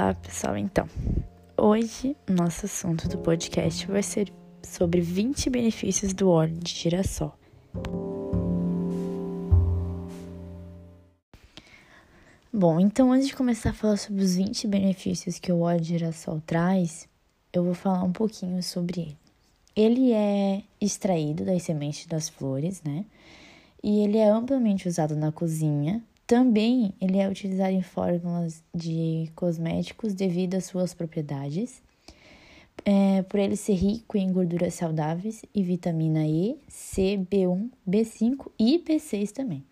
Olá, pessoal. Então, hoje nosso assunto do podcast vai ser sobre 20 benefícios do óleo de girassol. Bom, então antes de começar a falar sobre os 20 benefícios que o óleo de girassol traz, eu vou falar um pouquinho sobre ele. Ele é extraído das sementes das flores, né? E ele é amplamente usado na cozinha, também ele é utilizado em fórmulas de cosméticos devido às suas propriedades, é, por ele ser rico em gorduras saudáveis e vitamina E, C, B1, B5 e B6 também.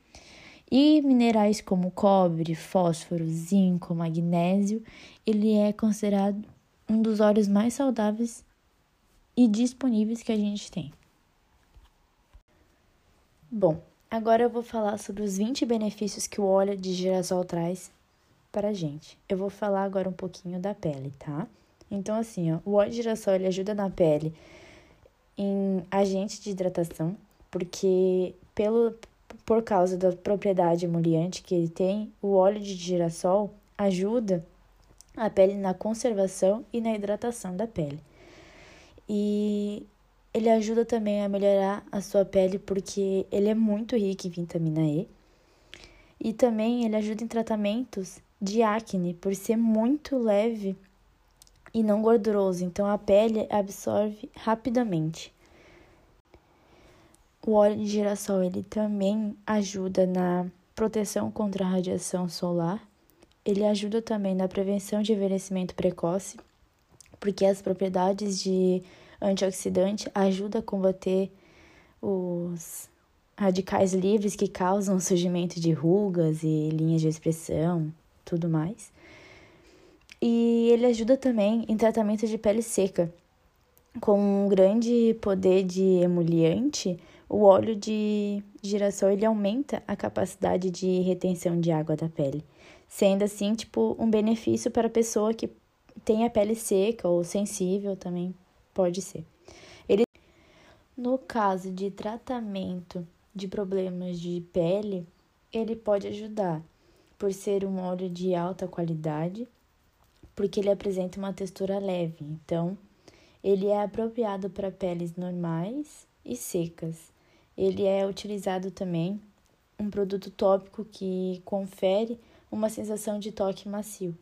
E minerais como cobre, fósforo, zinco, magnésio, ele é considerado um dos óleos mais saudáveis e disponíveis que a gente tem. Bom, Agora eu vou falar sobre os 20 benefícios que o óleo de girassol traz para a gente. Eu vou falar agora um pouquinho da pele, tá? Então, assim, ó, o óleo de girassol ele ajuda na pele em agente de hidratação, porque pelo, por causa da propriedade emoliente que ele tem, o óleo de girassol ajuda a pele na conservação e na hidratação da pele. E ele ajuda também a melhorar a sua pele porque ele é muito rico em vitamina E. E também ele ajuda em tratamentos de acne por ser muito leve e não gorduroso, então a pele absorve rapidamente. O óleo de girassol ele também ajuda na proteção contra a radiação solar. Ele ajuda também na prevenção de envelhecimento precoce, porque as propriedades de antioxidante ajuda a combater os radicais livres que causam surgimento de rugas e linhas de expressão, tudo mais. E ele ajuda também em tratamento de pele seca. Com um grande poder de emoliente, o óleo de girassol ele aumenta a capacidade de retenção de água da pele, sendo assim tipo um benefício para a pessoa que tem a pele seca ou sensível também Pode ser. Ele, no caso de tratamento de problemas de pele, ele pode ajudar por ser um óleo de alta qualidade, porque ele apresenta uma textura leve. Então, ele é apropriado para peles normais e secas. Ele é utilizado também um produto tópico que confere uma sensação de toque macio.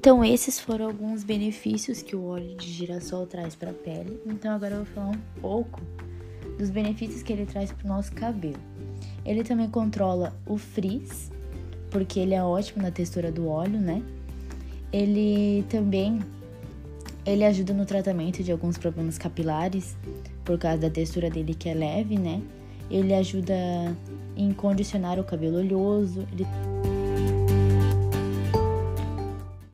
Então, esses foram alguns benefícios que o óleo de girassol traz para a pele. Então, agora eu vou falar um pouco dos benefícios que ele traz para o nosso cabelo. Ele também controla o frizz, porque ele é ótimo na textura do óleo, né? Ele também ele ajuda no tratamento de alguns problemas capilares, por causa da textura dele que é leve, né? Ele ajuda em condicionar o cabelo oleoso. Ele